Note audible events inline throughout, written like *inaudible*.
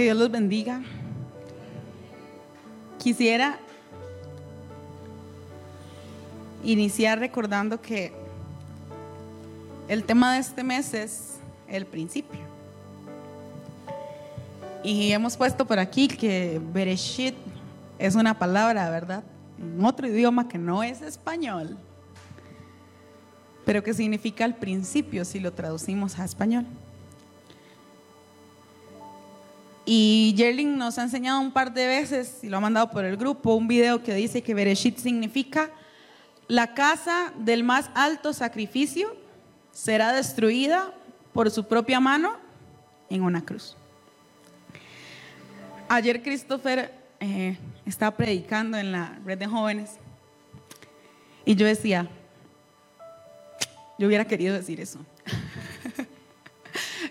Que Dios los bendiga. Quisiera iniciar recordando que el tema de este mes es el principio. Y hemos puesto por aquí que Bereshit es una palabra, ¿verdad? En otro idioma que no es español, pero que significa el principio si lo traducimos a español. Y Yerling nos ha enseñado un par de veces, y lo ha mandado por el grupo, un video que dice que Bereshit significa la casa del más alto sacrificio será destruida por su propia mano en una cruz. Ayer Christopher eh, estaba predicando en la red de jóvenes y yo decía, yo hubiera querido decir eso.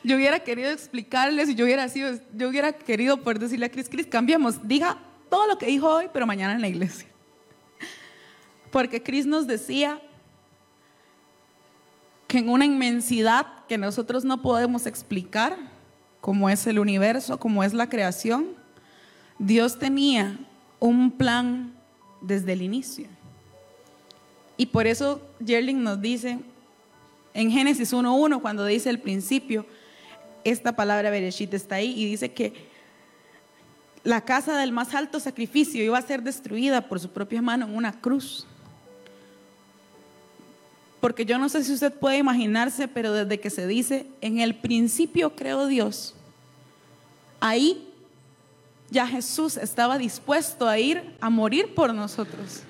Yo hubiera querido explicarles y yo hubiera sido, yo hubiera querido poder decirle a Cris, Cris, cambiemos, diga todo lo que dijo hoy, pero mañana en la iglesia. *laughs* Porque Cris nos decía que en una inmensidad que nosotros no podemos explicar, como es el universo, como es la creación, Dios tenía un plan desde el inicio. Y por eso Yerling nos dice en Génesis 1.1, cuando dice el principio, esta palabra Bereshit está ahí y dice que la casa del más alto sacrificio iba a ser destruida por su propia mano en una cruz. Porque yo no sé si usted puede imaginarse, pero desde que se dice, en el principio creó Dios, ahí ya Jesús estaba dispuesto a ir a morir por nosotros.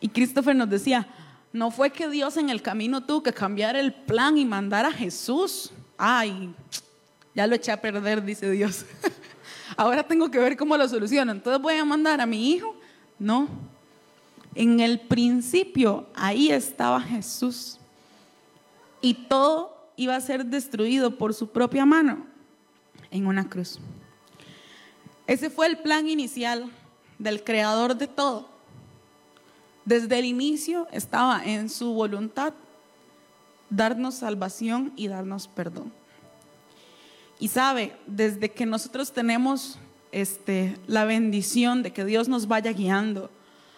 Y Christopher nos decía, no fue que Dios en el camino tuvo que cambiar el plan y mandar a Jesús. Ay, ya lo eché a perder, dice Dios. *laughs* Ahora tengo que ver cómo lo soluciono. Entonces voy a mandar a mi hijo. No. En el principio, ahí estaba Jesús. Y todo iba a ser destruido por su propia mano en una cruz. Ese fue el plan inicial del creador de todo. Desde el inicio estaba en su voluntad darnos salvación y darnos perdón. Y sabe, desde que nosotros tenemos este, la bendición de que Dios nos vaya guiando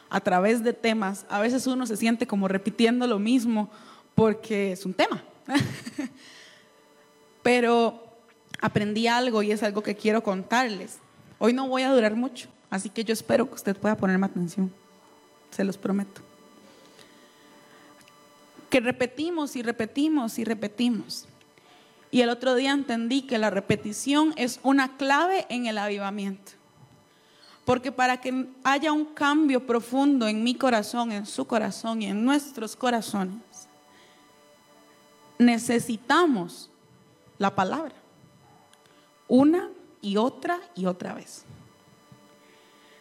a través de temas, a veces uno se siente como repitiendo lo mismo porque es un tema. *laughs* Pero aprendí algo y es algo que quiero contarles. Hoy no voy a durar mucho, así que yo espero que usted pueda ponerme atención, se los prometo. Que repetimos y repetimos y repetimos. Y el otro día entendí que la repetición es una clave en el avivamiento. Porque para que haya un cambio profundo en mi corazón, en su corazón y en nuestros corazones, necesitamos la palabra una y otra y otra vez.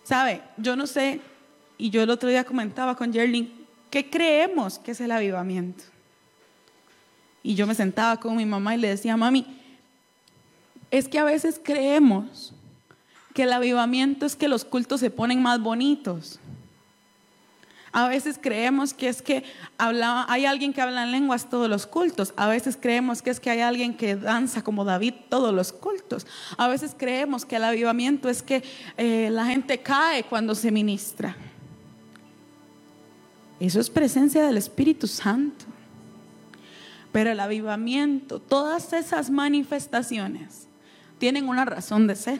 ¿Sabe? Yo no sé, y yo el otro día comentaba con Jerling, ¿qué creemos que es el avivamiento? Y yo me sentaba con mi mamá y le decía, mami, es que a veces creemos que el avivamiento es que los cultos se ponen más bonitos. A veces creemos que es que hay alguien que habla en lenguas todos los cultos. A veces creemos que es que hay alguien que danza como David todos los cultos. A veces creemos que el avivamiento es que eh, la gente cae cuando se ministra. Eso es presencia del Espíritu Santo. Pero el avivamiento, todas esas manifestaciones tienen una razón de ser.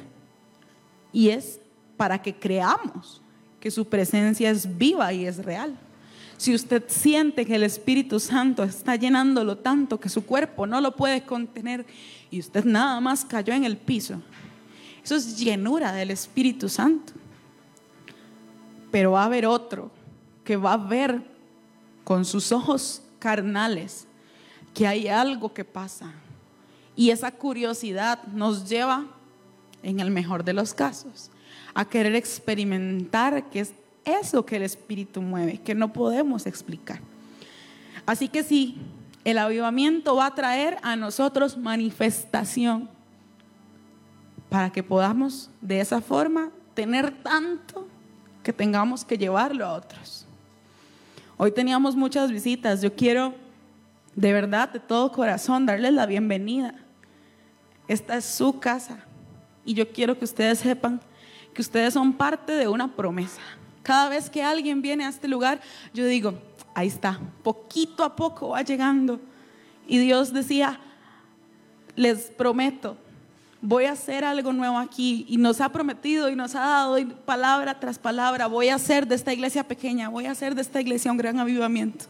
Y es para que creamos que su presencia es viva y es real. Si usted siente que el Espíritu Santo está llenándolo tanto que su cuerpo no lo puede contener y usted nada más cayó en el piso, eso es llenura del Espíritu Santo. Pero va a haber otro que va a ver con sus ojos carnales que hay algo que pasa. Y esa curiosidad nos lleva, en el mejor de los casos, a querer experimentar que es eso que el Espíritu mueve, que no podemos explicar. Así que sí, el avivamiento va a traer a nosotros manifestación para que podamos de esa forma tener tanto que tengamos que llevarlo a otros. Hoy teníamos muchas visitas. Yo quiero de verdad, de todo corazón, darles la bienvenida. esta es su casa. Y yo quiero que ustedes sepan que ustedes son parte de una promesa. Cada vez que alguien viene a este lugar, yo digo, ahí está, poquito a poco va llegando. Y Dios decía, les prometo, voy a hacer algo nuevo aquí. Y nos ha prometido y nos ha dado palabra tras palabra, voy a hacer de esta iglesia pequeña, voy a hacer de esta iglesia un gran avivamiento.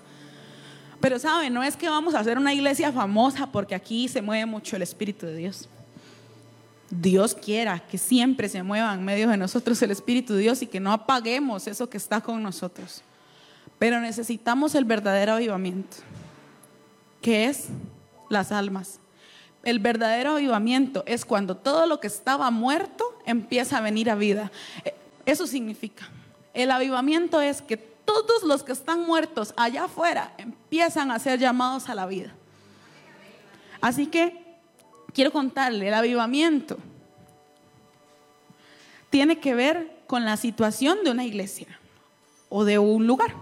Pero saben, no es que vamos a hacer una iglesia famosa porque aquí se mueve mucho el Espíritu de Dios. Dios quiera que siempre se mueva en medio de nosotros el Espíritu de Dios y que no apaguemos eso que está con nosotros. Pero necesitamos el verdadero avivamiento, que es las almas. El verdadero avivamiento es cuando todo lo que estaba muerto empieza a venir a vida. Eh, eso significa. El avivamiento es que todos los que están muertos allá afuera empiezan a ser llamados a la vida. Así que quiero contarle, el avivamiento tiene que ver con la situación de una iglesia o de un lugar.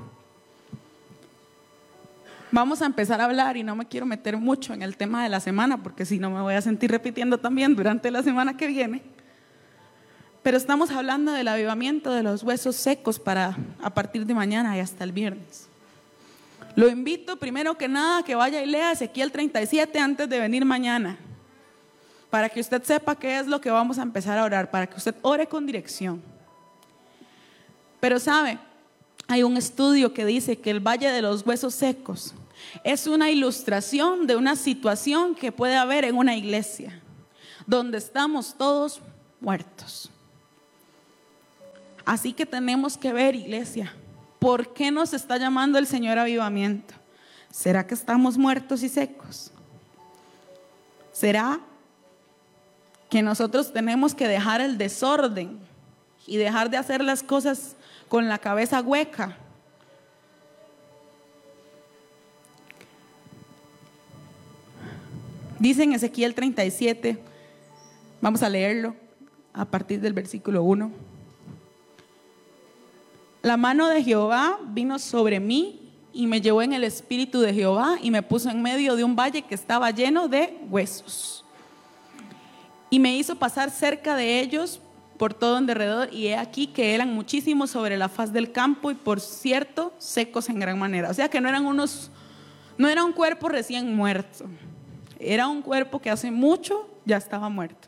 Vamos a empezar a hablar y no me quiero meter mucho en el tema de la semana porque si no me voy a sentir repitiendo también durante la semana que viene. Pero estamos hablando del avivamiento de los huesos secos para a partir de mañana y hasta el viernes. Lo invito primero que nada que vaya y lea Ezequiel 37 antes de venir mañana, para que usted sepa qué es lo que vamos a empezar a orar, para que usted ore con dirección. Pero sabe, hay un estudio que dice que el Valle de los Huesos Secos es una ilustración de una situación que puede haber en una iglesia, donde estamos todos muertos. Así que tenemos que ver, iglesia, ¿por qué nos está llamando el Señor avivamiento? ¿Será que estamos muertos y secos? ¿Será que nosotros tenemos que dejar el desorden y dejar de hacer las cosas con la cabeza hueca? Dice en Ezequiel 37, vamos a leerlo a partir del versículo 1. La mano de Jehová vino sobre mí y me llevó en el espíritu de Jehová y me puso en medio de un valle que estaba lleno de huesos. Y me hizo pasar cerca de ellos por todo en derredor y he aquí que eran muchísimos sobre la faz del campo y por cierto secos en gran manera. O sea que no eran unos, no era un cuerpo recién muerto, era un cuerpo que hace mucho ya estaba muerto.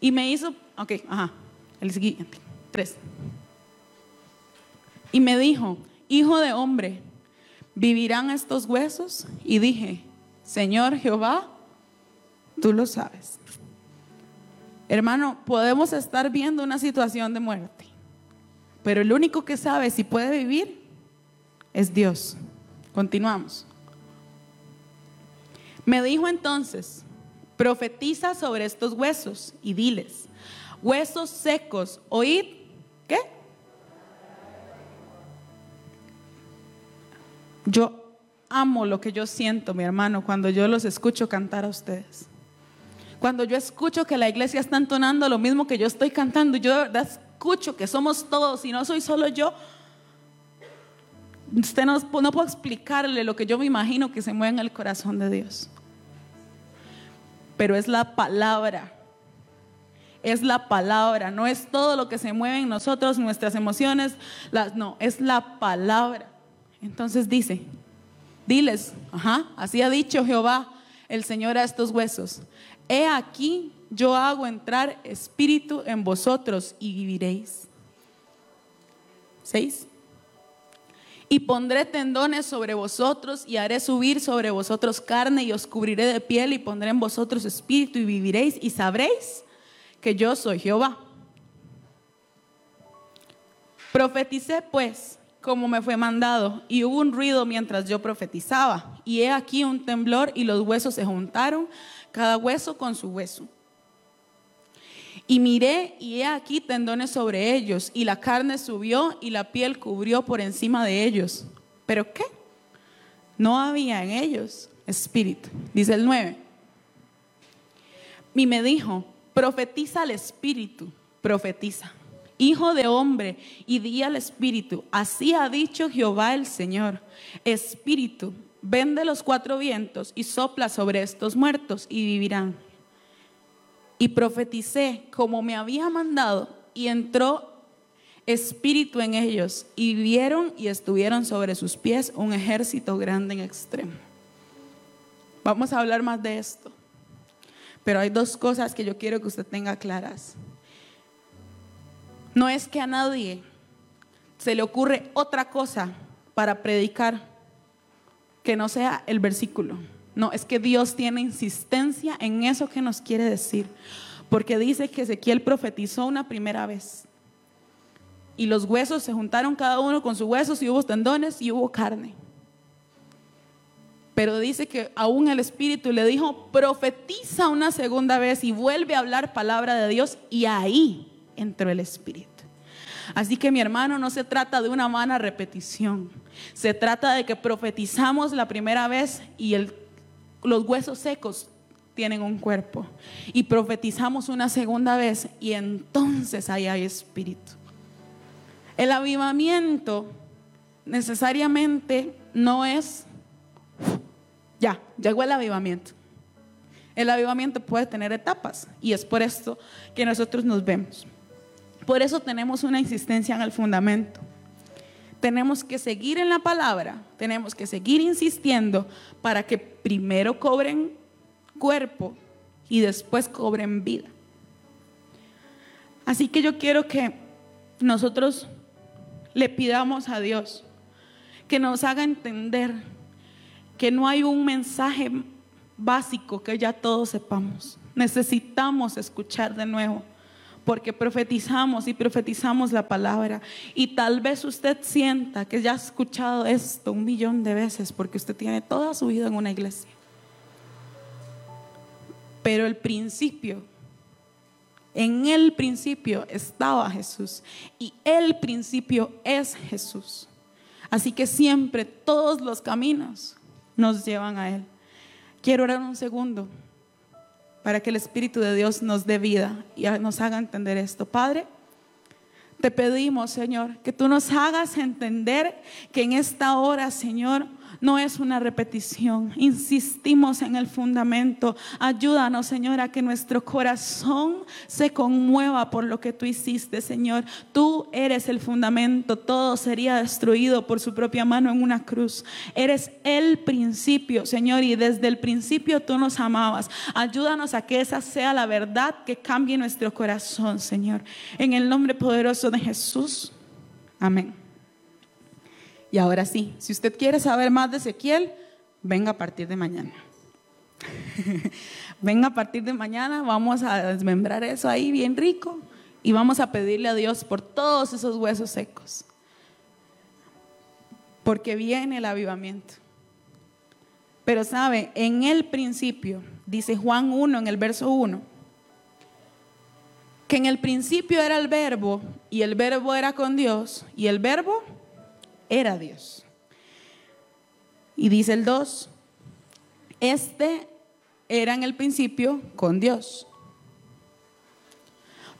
Y me hizo, ok, ajá, el siguiente, tres. Y me dijo, hijo de hombre, ¿vivirán estos huesos? Y dije, Señor Jehová, tú lo sabes. Hermano, podemos estar viendo una situación de muerte, pero el único que sabe si puede vivir es Dios. Continuamos. Me dijo entonces, profetiza sobre estos huesos y diles, huesos secos, oíd, ¿qué? Yo amo lo que yo siento, mi hermano, cuando yo los escucho cantar a ustedes. Cuando yo escucho que la iglesia está entonando lo mismo que yo estoy cantando, yo escucho que somos todos y no soy solo yo. Usted no, no explicarle lo que yo me imagino que se mueve en el corazón de Dios. Pero es la palabra. Es la palabra, no es todo lo que se mueve en nosotros, nuestras emociones, no, es la palabra. Entonces dice, diles, ajá, así ha dicho Jehová el Señor a estos huesos, he aquí yo hago entrar espíritu en vosotros y viviréis. Seis. Y pondré tendones sobre vosotros y haré subir sobre vosotros carne y os cubriré de piel y pondré en vosotros espíritu y viviréis y sabréis que yo soy Jehová. Profeticé pues como me fue mandado, y hubo un ruido mientras yo profetizaba, y he aquí un temblor, y los huesos se juntaron, cada hueso con su hueso. Y miré, y he aquí tendones sobre ellos, y la carne subió, y la piel cubrió por encima de ellos. ¿Pero qué? No había en ellos espíritu. Dice el 9. Y me dijo, profetiza al espíritu, profetiza Hijo de hombre, y di al Espíritu, así ha dicho Jehová el Señor, Espíritu, ven de los cuatro vientos y sopla sobre estos muertos y vivirán. Y profeticé como me había mandado y entró espíritu en ellos y vieron y estuvieron sobre sus pies un ejército grande en extremo. Vamos a hablar más de esto, pero hay dos cosas que yo quiero que usted tenga claras. No es que a nadie se le ocurre otra cosa para predicar que no sea el versículo. No, es que Dios tiene insistencia en eso que nos quiere decir. Porque dice que Ezequiel profetizó una primera vez. Y los huesos se juntaron cada uno con sus huesos y hubo tendones y hubo carne. Pero dice que aún el Espíritu le dijo, profetiza una segunda vez y vuelve a hablar palabra de Dios. Y ahí entró el Espíritu. Así que mi hermano, no se trata de una vana repetición. Se trata de que profetizamos la primera vez y el los huesos secos tienen un cuerpo. Y profetizamos una segunda vez y entonces ahí hay espíritu. El avivamiento necesariamente no es, ya, llegó el avivamiento. El avivamiento puede tener etapas y es por esto que nosotros nos vemos. Por eso tenemos una insistencia en el fundamento tenemos que seguir en la palabra, tenemos que seguir insistiendo para que primero cobren cuerpo y después cobren vida. Así que yo quiero que nosotros le pidamos a Dios que nos haga entender que no hay un mensaje básico que ya todos sepamos. Necesitamos escuchar de nuevo porque profetizamos y profetizamos la palabra. Y tal vez usted sienta que ya ha escuchado esto un millón de veces porque usted tiene toda su vida en una iglesia. Pero el principio, en el principio estaba Jesús y el principio es Jesús. Así que siempre todos los caminos nos llevan a Él. Quiero orar un segundo para que el Espíritu de Dios nos dé vida y nos haga entender esto. Padre, te pedimos, Señor, que tú nos hagas entender que en esta hora, Señor, no es una repetición. Insistimos en el fundamento. Ayúdanos, Señor, a que nuestro corazón se conmueva por lo que tú hiciste, Señor. Tú eres el fundamento. Todo sería destruido por su propia mano en una cruz. Eres el principio, Señor, y desde el principio tú nos amabas. Ayúdanos a que esa sea la verdad que cambie nuestro corazón, Señor. En el nombre poderoso de Jesús. Amén. Y ahora sí, si usted quiere saber más de Ezequiel, venga a partir de mañana. *laughs* venga a partir de mañana, vamos a desmembrar eso ahí bien rico y vamos a pedirle a Dios por todos esos huesos secos. Porque viene el avivamiento. Pero sabe, en el principio, dice Juan 1 en el verso 1, que en el principio era el verbo y el verbo era con Dios y el verbo era Dios. Y dice el 2, este era en el principio con Dios.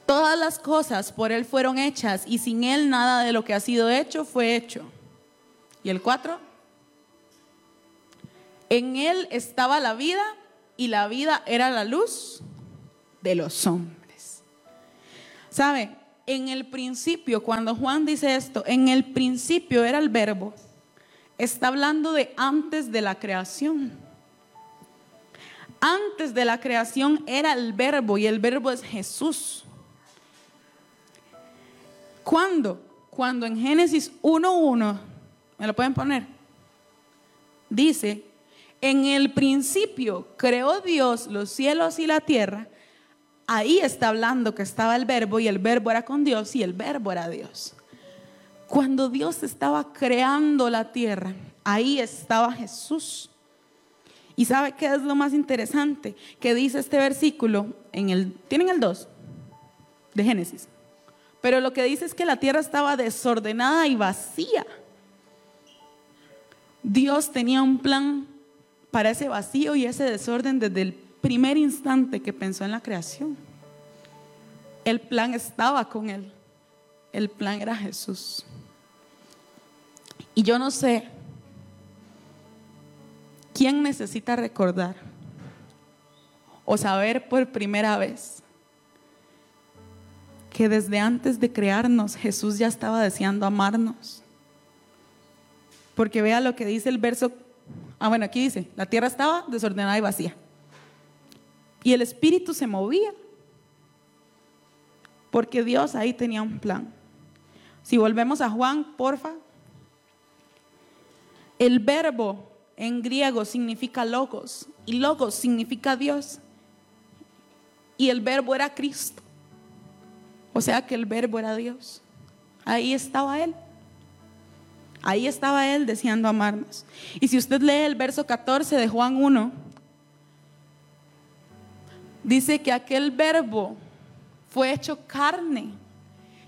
Todas las cosas por Él fueron hechas y sin Él nada de lo que ha sido hecho fue hecho. Y el 4, en Él estaba la vida y la vida era la luz de los hombres. ¿Sabe? En el principio, cuando Juan dice esto, en el principio era el verbo, está hablando de antes de la creación. Antes de la creación era el verbo y el verbo es Jesús. ¿Cuándo? Cuando en Génesis 1.1, ¿me lo pueden poner? Dice, en el principio creó Dios los cielos y la tierra ahí está hablando que estaba el verbo y el verbo era con Dios y el verbo era Dios. Cuando Dios estaba creando la tierra, ahí estaba Jesús. ¿Y sabe qué es lo más interesante? Que dice este versículo en el tienen el 2 de Génesis. Pero lo que dice es que la tierra estaba desordenada y vacía. Dios tenía un plan para ese vacío y ese desorden desde el primer instante que pensó en la creación, el plan estaba con él. El plan era Jesús. Y yo no sé quién necesita recordar o saber por primera vez que desde antes de crearnos Jesús ya estaba deseando amarnos. Porque vea lo que dice el verso, ah bueno, aquí dice, la tierra estaba desordenada y vacía. Y el espíritu se movía. Porque Dios ahí tenía un plan. Si volvemos a Juan, porfa. El verbo en griego significa logos y logos significa Dios. Y el verbo era Cristo. O sea que el verbo era Dios. Ahí estaba Él. Ahí estaba Él deseando amarnos. Y si usted lee el verso 14 de Juan 1, dice que aquel verbo fue hecho carne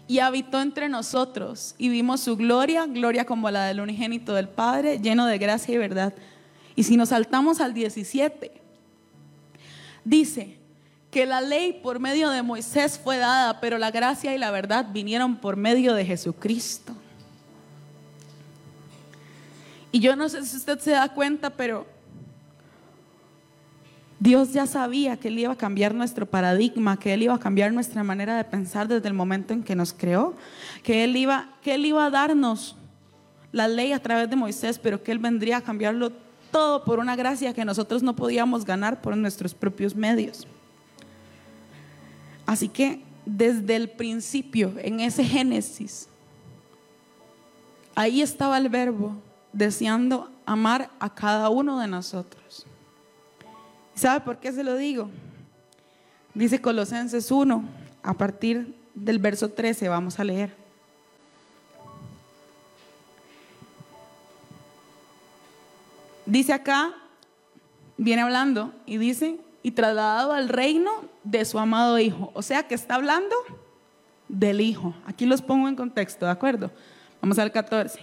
y habitó entre nosotros y vimos su gloria, gloria como la del unigénito del Padre, lleno de gracia y verdad. Y si nos saltamos al 17, dice que la ley por medio de Moisés fue dada, pero la gracia y la verdad vinieron por medio de Jesucristo. Y yo no sé si usted se da cuenta, pero Dios ya sabía que Él iba a cambiar nuestro paradigma, que Él iba a cambiar nuestra manera de pensar desde el momento en que nos creó, que Él iba, que Él iba a darnos la ley a través de Moisés, pero que Él vendría a cambiarlo todo por una gracia que nosotros no podíamos ganar por nuestros propios medios. Así que desde el principio, en ese Génesis, ahí estaba el verbo deseando amar a cada uno de nosotros. ¿Sabe por qué se lo digo? Dice Colosenses 1, a partir del verso 13, vamos a leer. Dice acá, viene hablando y dice, y trasladado al reino de su amado Hijo. O sea que está hablando del Hijo. Aquí los pongo en contexto, ¿de acuerdo? Vamos al 14.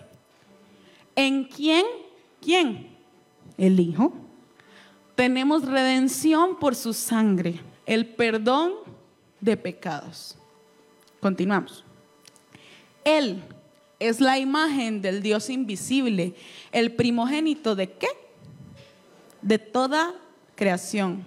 ¿En quién? ¿Quién? El Hijo tenemos redención por su sangre, el perdón de pecados. Continuamos. Él es la imagen del Dios invisible, el primogénito de qué? De toda creación.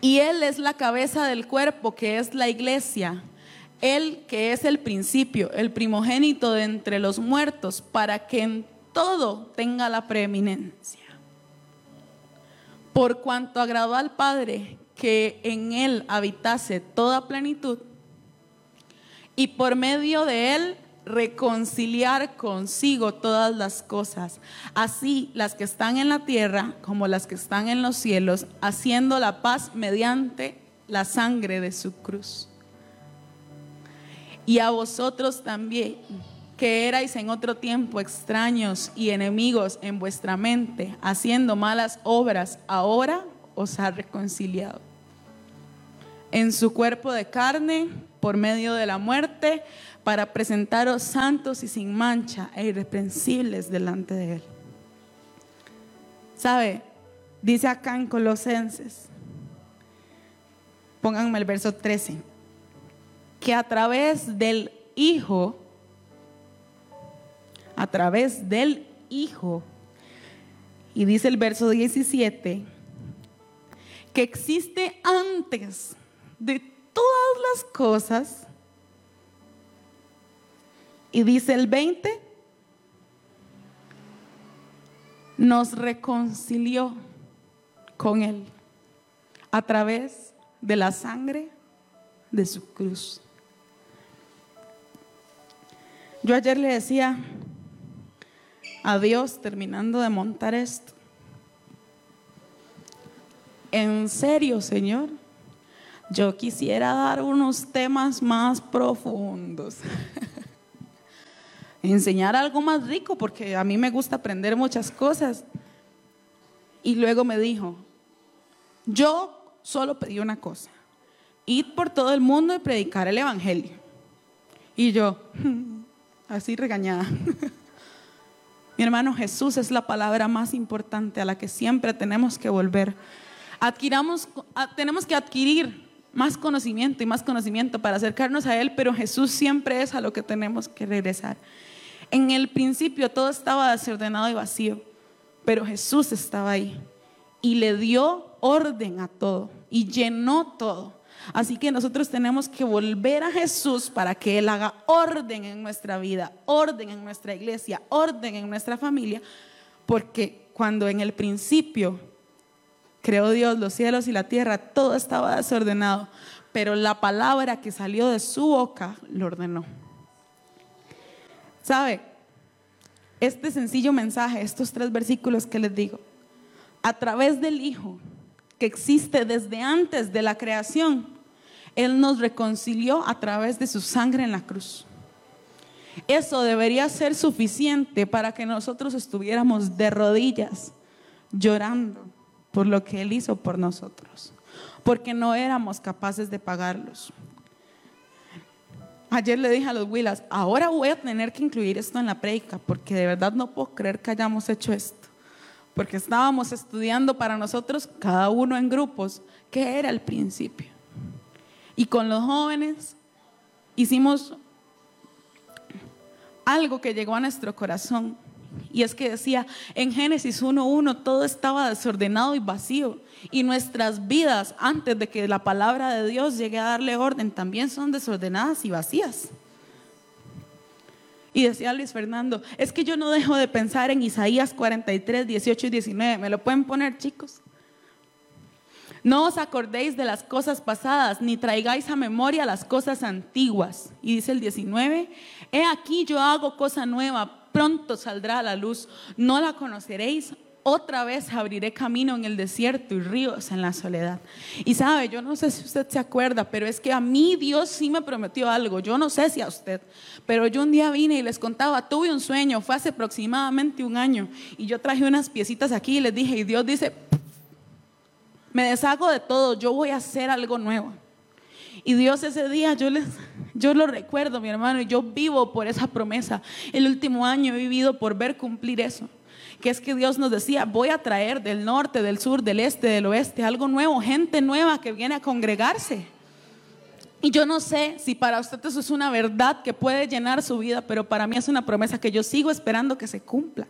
Y Él es la cabeza del cuerpo que es la iglesia. Él que es el principio, el primogénito de entre los muertos, para que en todo tenga la preeminencia. Por cuanto agradó al Padre que en Él habitase toda plenitud y por medio de Él reconciliar consigo todas las cosas, así las que están en la tierra como las que están en los cielos, haciendo la paz mediante la sangre de su cruz. Y a vosotros también que erais en otro tiempo extraños y enemigos en vuestra mente, haciendo malas obras, ahora os ha reconciliado. En su cuerpo de carne, por medio de la muerte, para presentaros santos y sin mancha e irreprensibles delante de Él. ¿Sabe? Dice acá en Colosenses, pónganme el verso 13, que a través del Hijo, a través del Hijo. Y dice el verso 17, que existe antes de todas las cosas. Y dice el 20, nos reconcilió con Él a través de la sangre de su cruz. Yo ayer le decía a Dios terminando de montar esto. En serio, Señor, yo quisiera dar unos temas más profundos. *laughs* Enseñar algo más rico, porque a mí me gusta aprender muchas cosas. Y luego me dijo, yo solo pedí una cosa, ir por todo el mundo y predicar el Evangelio. Y yo, *laughs* así regañada. *laughs* Mi hermano, Jesús es la palabra más importante a la que siempre tenemos que volver. Adquiramos, tenemos que adquirir más conocimiento y más conocimiento para acercarnos a Él, pero Jesús siempre es a lo que tenemos que regresar. En el principio todo estaba desordenado y vacío, pero Jesús estaba ahí y le dio orden a todo y llenó todo. Así que nosotros tenemos que volver a Jesús para que Él haga orden en nuestra vida, orden en nuestra iglesia, orden en nuestra familia, porque cuando en el principio creó Dios los cielos y la tierra, todo estaba desordenado, pero la palabra que salió de su boca lo ordenó. ¿Sabe? Este sencillo mensaje, estos tres versículos que les digo, a través del Hijo, que existe desde antes de la creación, Él nos reconcilió a través de su sangre en la cruz. Eso debería ser suficiente para que nosotros estuviéramos de rodillas llorando por lo que Él hizo por nosotros, porque no éramos capaces de pagarlos. Ayer le dije a los Willas, ahora voy a tener que incluir esto en la prédica, porque de verdad no puedo creer que hayamos hecho esto. Porque estábamos estudiando para nosotros, cada uno en grupos, qué era el principio. Y con los jóvenes hicimos algo que llegó a nuestro corazón. Y es que decía, en Génesis 1.1 todo estaba desordenado y vacío. Y nuestras vidas, antes de que la palabra de Dios llegue a darle orden, también son desordenadas y vacías. Y decía Luis Fernando, es que yo no dejo de pensar en Isaías 43, 18 y 19. ¿Me lo pueden poner, chicos? No os acordéis de las cosas pasadas, ni traigáis a memoria las cosas antiguas. Y dice el 19, he aquí yo hago cosa nueva, pronto saldrá a la luz, no la conoceréis, otra vez abriré camino en el desierto y ríos en la soledad. Y sabe, yo no sé si usted se acuerda, pero es que a mí Dios sí me prometió algo. Yo no sé si a usted, pero yo un día vine y les contaba, tuve un sueño, fue hace aproximadamente un año, y yo traje unas piecitas aquí y les dije, y Dios dice, me deshago de todo, yo voy a hacer algo nuevo. Y Dios ese día, yo, les, yo lo recuerdo, mi hermano, y yo vivo por esa promesa. El último año he vivido por ver cumplir eso que es que Dios nos decía, voy a traer del norte, del sur, del este, del oeste, algo nuevo, gente nueva que viene a congregarse. Y yo no sé si para usted eso es una verdad que puede llenar su vida, pero para mí es una promesa que yo sigo esperando que se cumpla.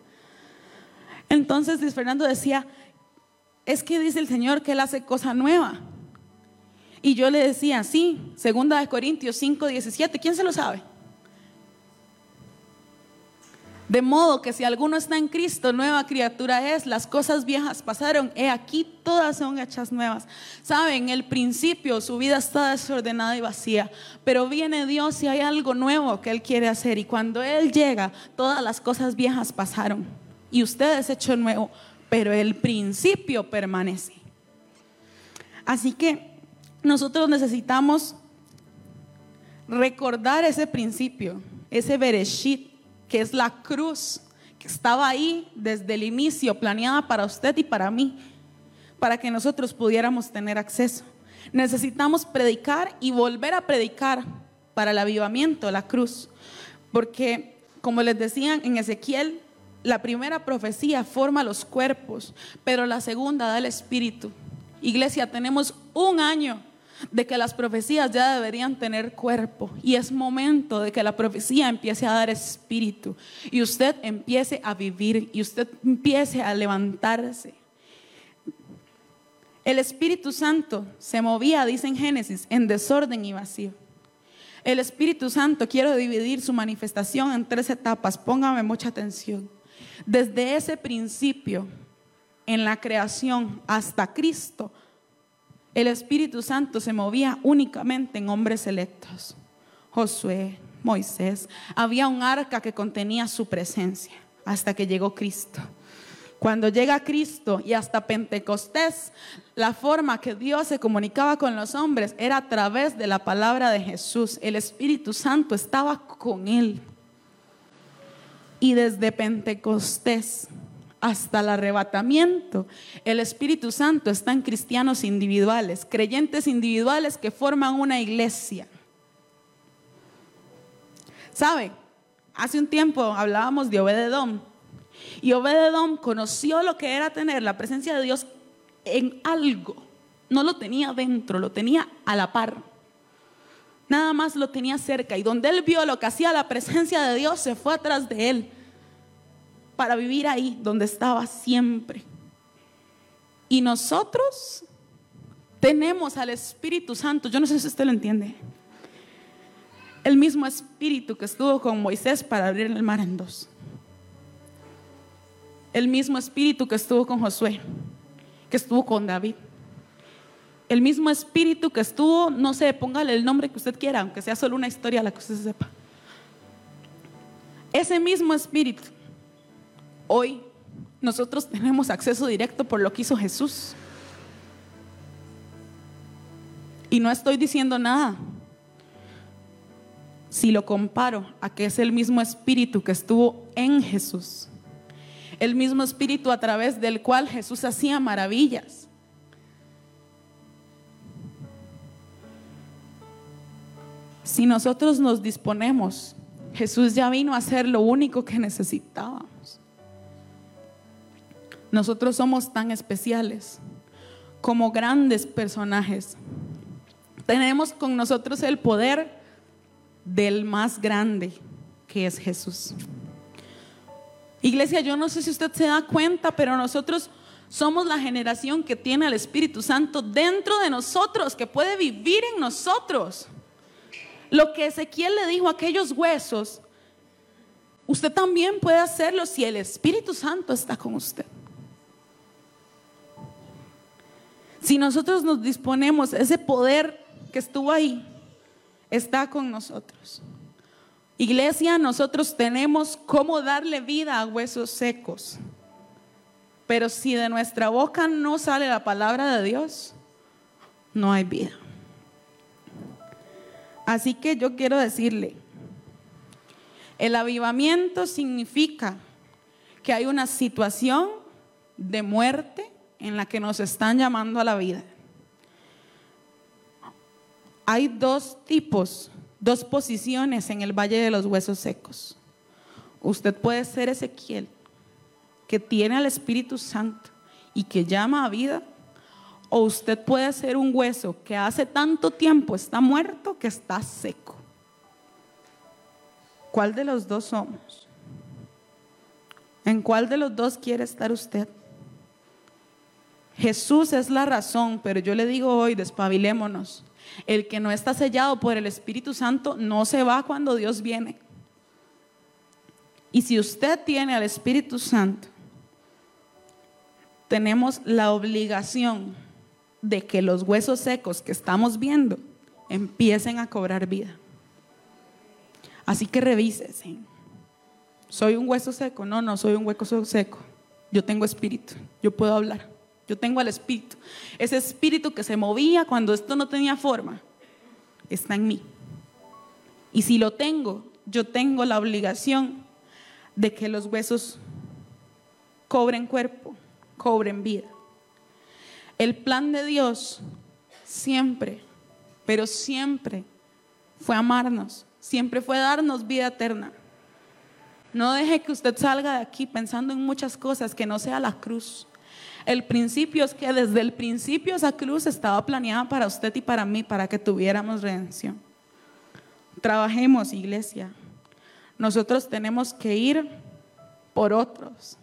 Entonces Luis Fernando decía, es que dice el Señor que Él hace cosa nueva. Y yo le decía, sí, segunda de Corintios 5, 17, ¿quién se lo sabe? De modo que si alguno está en Cristo, nueva criatura es, las cosas viejas pasaron, he aquí todas son hechas nuevas. Saben, el principio su vida está desordenada y vacía, pero viene Dios y hay algo nuevo que Él quiere hacer y cuando Él llega, todas las cosas viejas pasaron y usted es hecho nuevo, pero el principio permanece. Así que nosotros necesitamos recordar ese principio, ese bereshit que es la cruz que estaba ahí desde el inicio, planeada para usted y para mí, para que nosotros pudiéramos tener acceso. Necesitamos predicar y volver a predicar para el avivamiento, la cruz, porque como les decían en Ezequiel, la primera profecía forma los cuerpos, pero la segunda da el espíritu. Iglesia, tenemos un año de que las profecías ya deberían tener cuerpo y es momento de que la profecía empiece a dar espíritu y usted empiece a vivir y usted empiece a levantarse. El Espíritu Santo se movía, dice en Génesis, en desorden y vacío. El Espíritu Santo, quiero dividir su manifestación en tres etapas, póngame mucha atención. Desde ese principio, en la creación hasta Cristo, el Espíritu Santo se movía únicamente en hombres electos. Josué, Moisés, había un arca que contenía su presencia hasta que llegó Cristo. Cuando llega Cristo y hasta Pentecostés, la forma que Dios se comunicaba con los hombres era a través de la palabra de Jesús. El Espíritu Santo estaba con él. Y desde Pentecostés hasta el arrebatamiento. El Espíritu Santo está en cristianos individuales, creyentes individuales que forman una iglesia. ¿Sabe? Hace un tiempo hablábamos de Obededón. Y Obededón conoció lo que era tener la presencia de Dios en algo. No lo tenía dentro, lo tenía a la par. Nada más lo tenía cerca. Y donde él vio lo que hacía la presencia de Dios, se fue atrás de él para vivir ahí donde estaba siempre. Y nosotros tenemos al Espíritu Santo. Yo no sé si usted lo entiende. El mismo Espíritu que estuvo con Moisés para abrir el mar en dos. El mismo Espíritu que estuvo con Josué, que estuvo con David. El mismo Espíritu que estuvo, no sé, póngale el nombre que usted quiera, aunque sea solo una historia la que usted sepa. Ese mismo Espíritu, hoy nosotros tenemos acceso directo por lo que hizo Jesús. Y no estoy diciendo nada. Si lo comparo a que es el mismo espíritu que estuvo en Jesús, el mismo espíritu a través del cual Jesús hacía maravillas. Si nosotros nos disponemos, Jesús ya vino a hacer lo único que necesitábamos. Nosotros somos tan especiales como grandes personajes tenemos con nosotros el poder del más grande, que es Jesús. Iglesia, yo no sé si usted se da cuenta, pero nosotros somos la generación que tiene al Espíritu Santo dentro de nosotros, que puede vivir en nosotros. Lo que Ezequiel le dijo a aquellos huesos, usted también puede hacerlo si el Espíritu Santo está con usted. Si nosotros nos disponemos, ese poder que estuvo ahí está con nosotros. Iglesia, nosotros tenemos cómo darle vida a huesos secos. Pero si de nuestra boca no sale la palabra de Dios, no hay vida. Así que yo quiero decirle, el avivamiento significa que hay una situación de muerte en la que nos están llamando a la vida hay dos tipos, dos posiciones en el Valle de los Huesos Secos. Usted puede ser Ezequiel, que tiene al Espíritu Santo y que llama a vida, o usted puede ser un hueso que hace tanto tiempo está muerto que está seco. ¿Cuál de los dos somos? ¿En cuál de los dos quiere estar usted? Jesús es la razón, pero yo le digo hoy, despabilémonos. El que no está sellado por el Espíritu Santo no se va cuando Dios viene. Y si usted tiene al Espíritu Santo, tenemos la obligación de que los huesos secos que estamos viendo empiecen a cobrar vida. Así que revísese. ¿Soy un hueso seco? No, no soy un hueso seco. Yo tengo espíritu. Yo puedo hablar. Yo tengo al Espíritu. Ese Espíritu que se movía cuando esto no tenía forma, está en mí. Y si lo tengo, yo tengo la obligación de que los huesos cobren cuerpo, cobren vida. El plan de Dios siempre, pero siempre fue amarnos, siempre fue darnos vida eterna. No deje que usted salga de aquí pensando en muchas cosas que no sea la cruz. El principio es que desde el principio esa cruz estaba planeada para usted y para mí, para que tuviéramos redención. Trabajemos, iglesia. Nosotros tenemos que ir por otros.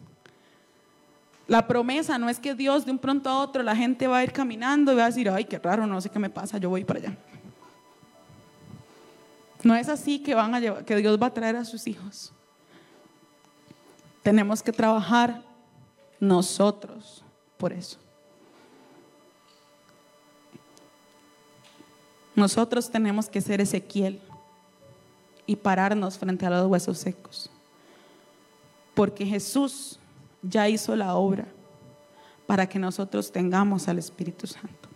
La promesa no es que Dios de un pronto a otro la gente va a ir caminando y va a decir, ay, qué raro, no sé qué me pasa, yo voy para allá. No es así que, van a que Dios va a traer a sus hijos. Tenemos que trabajar nosotros por eso. Nosotros tenemos que ser Ezequiel y pararnos frente a los huesos secos. Porque Jesús ya hizo la obra para que nosotros tengamos al Espíritu Santo.